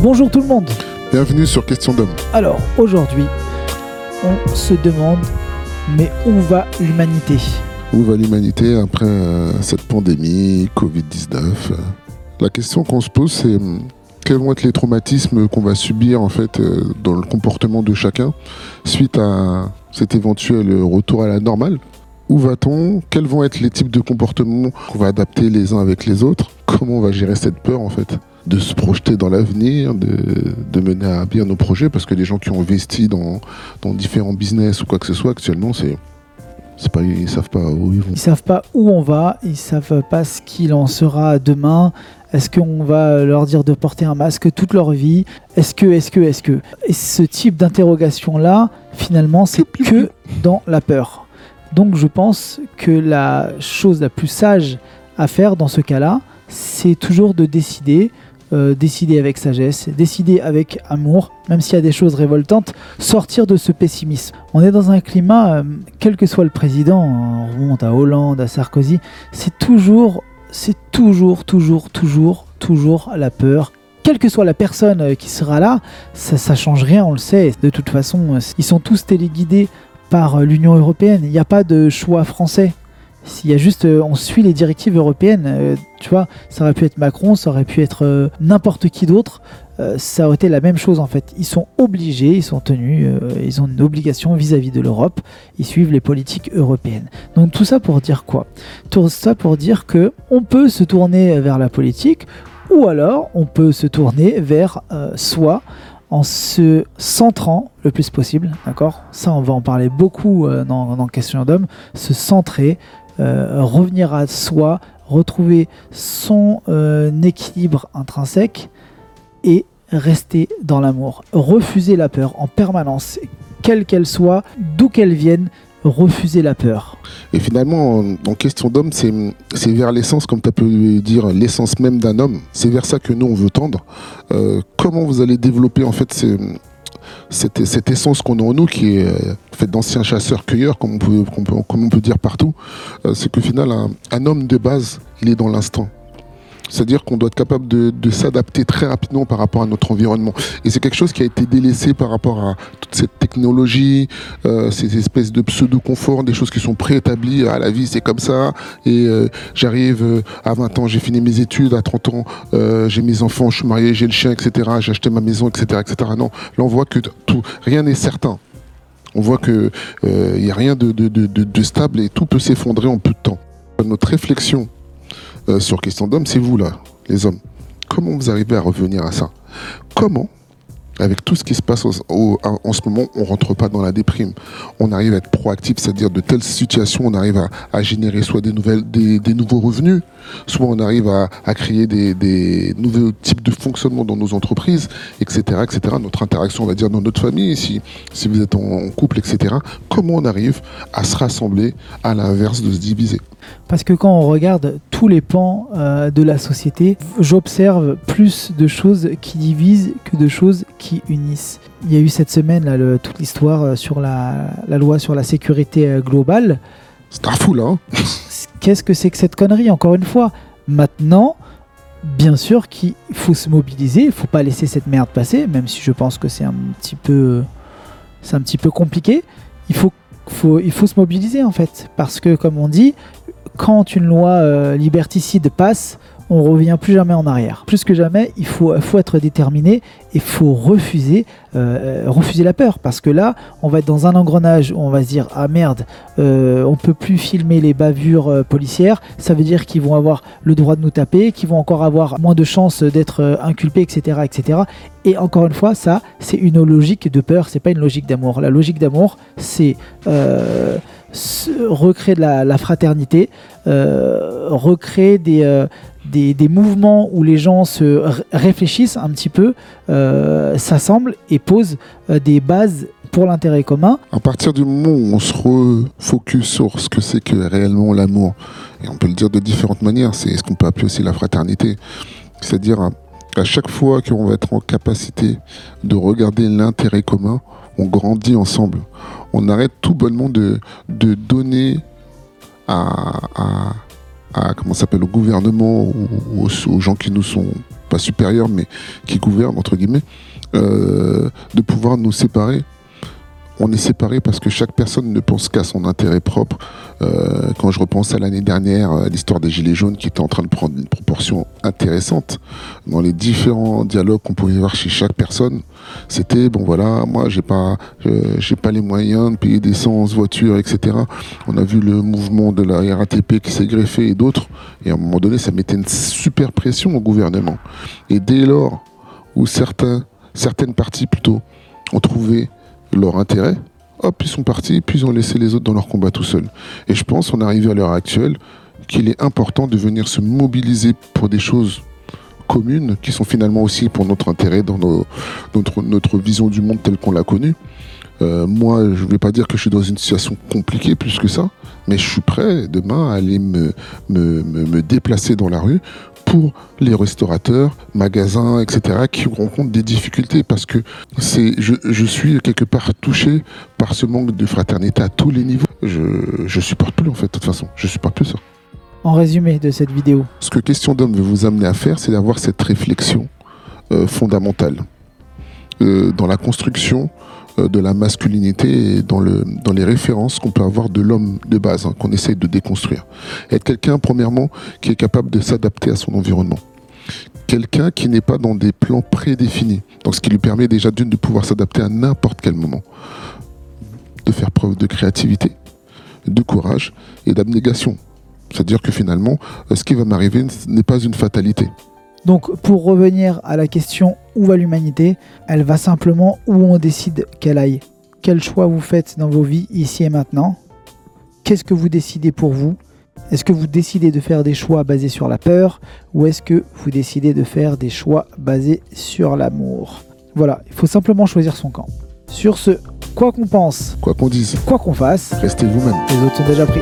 Bonjour tout le monde. Bienvenue sur Question d'homme. Alors aujourd'hui, on se demande, mais où va l'humanité? Où va l'humanité après euh, cette pandémie Covid-19 La question qu'on se pose, c'est hum, quels vont être les traumatismes qu'on va subir en fait euh, dans le comportement de chacun suite à cet éventuel retour à la normale? Où va-t-on? Quels vont être les types de comportements qu'on va adapter les uns avec les autres? Comment on va gérer cette peur en fait? De se projeter dans l'avenir, de, mener à bien nos projets, parce que les gens qui ont investi dans, dans différents business ou quoi que ce soit actuellement, c'est c'est pas, ils savent pas où ils vont. Ils savent pas où on va, ils savent pas ce qu'il en sera demain. Est-ce qu'on va leur dire de porter un masque toute leur vie? Est-ce que, est-ce que, est-ce que? Et ce type d'interrogation-là, finalement, c'est que dans la peur. Donc je pense que la chose la plus sage à faire dans ce cas-là, c'est toujours de décider euh, décider avec sagesse, décider avec amour, même s'il y a des choses révoltantes, sortir de ce pessimisme. On est dans un climat, euh, quel que soit le président, on remonte à Hollande, à Sarkozy, c'est toujours, c'est toujours, toujours, toujours, toujours la peur. Quelle que soit la personne euh, qui sera là, ça, ça change rien, on le sait. De toute façon, ils sont tous téléguidés par l'Union européenne. Il n'y a pas de choix français. S'il y a juste, euh, on suit les directives européennes, euh, tu vois, ça aurait pu être Macron, ça aurait pu être euh, n'importe qui d'autre, ça aurait été la même chose en fait. Ils sont obligés, ils sont tenus, ils ont une obligation vis-à-vis de l'Europe, ils suivent les politiques européennes. Donc tout ça pour dire quoi? Tout ça pour dire que on peut se tourner vers la politique ou alors on peut se tourner vers soi en se centrant le plus possible, d'accord? Ça, on va en parler beaucoup dans, dans Question d'homme, se centrer, revenir à soi, retrouver son euh, équilibre intrinsèque et rester dans l'amour. Refuser la peur en permanence, quelle qu'elle soit, d'où qu'elle vienne, refuser la peur. Et finalement, en, question d'homme, c'est vers l'essence, comme tu peux dire, l'essence même d'un homme. C'est vers ça que nous, on veut tendre. Euh, comment vous allez développer en fait ces, cette, cette essence qu'on a en nous, qui est euh, faite d'anciens chasseurs-cueilleurs, comme, on peut, dire partout, euh, c'est que final, un, homme de base, il est dans l'instant. C'est-à-dire qu'on doit être capable de, s'adapter très rapidement par rapport à notre environnement. Et c'est quelque chose qui a été délaissé par rapport à toute cette technologie, euh, ces espèces de pseudo-confort, des choses qui sont préétablies à la vie, c'est comme ça. Et euh, j'arrive euh, à 20 ans, j'ai fini mes études, à 30 ans, j'ai mes enfants, je suis marié, j'ai le chien, etc. J'ai acheté ma maison, etc., etc. Non, là on voit que rien n'est certain. On voit qu'il n'y a rien de stable et tout peut s'effondrer en peu de temps. Notre réflexion euh, sur question d'homme, c'est vous là, les hommes. Comment vous arrivez à revenir à ça? Comment avec tout ce qui se passe en ce moment, on rentre pas dans la déprime? On arrive à être proactif, c'est-à-dire de telles situations, on arrive à, générer soit des nouvelles, des, nouveaux revenus, soit on arrive à, créer des, nouveaux types de fonctionnement dans nos entreprises, etc., etc. Notre interaction, on va dire, dans notre famille, si, vous êtes en couple, etc. Comment on arrive à se rassembler à l'inverse de se diviser? Parce que quand on regarde tous les pans euh, de la société, j'observe plus de choses qui divisent que de choses qui unissent. Il y a eu cette semaine toute l'histoire euh, sur la, loi sur la sécurité euh, globale. C'est un fou là. Hein. Qu'est-ce que c'est que cette connerie encore une fois? Maintenant, bien sûr qu'il faut se mobiliser, il faut pas laisser cette merde passer, même si je pense que c'est un petit peu, c'est un petit peu compliqué. Il faut, faut, il faut se mobiliser en fait, parce que comme on dit, quand une loi euh, liberticide passe, on revient plus jamais en arrière. Plus que jamais, il faut, être déterminé et faut refuser, euh, refuser la peur. Parce que là, on va être dans un engrenage où on va se dire Ah merde, euh, on peut plus filmer les bavures policières. Ça veut dire qu'ils vont avoir le droit de nous taper, qu'ils vont encore avoir moins de chances d'être inculpés, etc., etc. Et encore une fois, ça, c'est une logique de peur, c'est pas une logique d'amour. La logique d'amour, c'est recréer de la, fraternité, euh, recréer euh, des, des, mouvements où les gens se réfléchissent un petit peu, euh, s'assemblent et posent des bases pour l'intérêt commun. À partir du moment où on se refocus sur ce que c'est que réellement l'amour, et on peut le dire de différentes manières, c'est ce qu'on peut appeler aussi la fraternité, c'est-à-dire à chaque fois qu'on va être en capacité de regarder l'intérêt commun, on grandit ensemble. On arrête tout bonnement de, donner à, à, comment s'appelle au gouvernement ou aux, gens qui nous sont pas supérieur, mais qui gouverne, entre guillemets, euh, de pouvoir nous séparer on est séparés parce que chaque personne ne pense qu'à son intérêt propre. Euh, quand je repense à l'année dernière, euh, l'histoire des Gilets jaunes qui était en train de prendre une proportion intéressante dans les différents dialogues qu'on pouvait voir chez chaque personne, c'était bon voilà, moi j'ai pas, euh, pas les moyens de payer d'essence, voiture, etc. On a vu le mouvement de la RATP qui s'est greffé et d'autres, et à un moment donné, ça mettait une super pression au gouvernement. Et dès lors où certaines parties plutôt ont trouvé leur intérêt, hop, ils sont partis, puis ils ont laissé les autres dans leur combat tout seuls. Et je pense, est arrivé à l'heure actuelle, qu'il est important de venir se mobiliser pour des choses communes qui sont finalement aussi pour notre intérêt dans notre, vision du monde telle qu'on l'a connue. Euh, moi, je ne vais pas dire que je suis dans une situation compliquée plus que ça, mais je suis prêt demain à aller me déplacer dans la rue pour les restaurateurs, magasins, etc., qui rencontrent des difficultés parce que c'est, je, suis quelque part touché par ce manque de fraternité à tous les niveaux. Je, je supporte plus en fait, de toute façon, je supporte plus ça. En résumé de cette vidéo. Ce que Question d'homme veut vous amener à faire, c'est d'avoir cette réflexion euh, fondamentale dans la construction euh, de la masculinité et dans les références qu'on peut avoir de l'homme de base, hein, qu'on essaye de déconstruire. Être quelqu'un, premièrement, qui est capable de s'adapter à son environnement. Quelqu'un qui n'est pas dans des plans prédéfinis. Donc, ce qui lui permet déjà d'une de pouvoir s'adapter à n'importe quel moment. De faire preuve de créativité, de courage et d'abnégation. C'est-à-dire que finalement, euh, ce qui va m'arriver n'est pas une fatalité. Donc pour revenir à la question où va l'humanité, elle va simplement où on décide qu'elle aille. Quel choix vous faites dans vos vies ici et maintenant? Qu'est-ce que vous décidez pour vous? Est-ce que vous décidez de faire des choix basés sur la peur ou est-ce que vous décidez de faire des choix basés sur l'amour? Voilà, il faut simplement choisir son camp. Sur ce, quoi qu'on pense, quoi qu'on dise, quoi qu'on fasse, restez vous-même. Les autres sont déjà pris.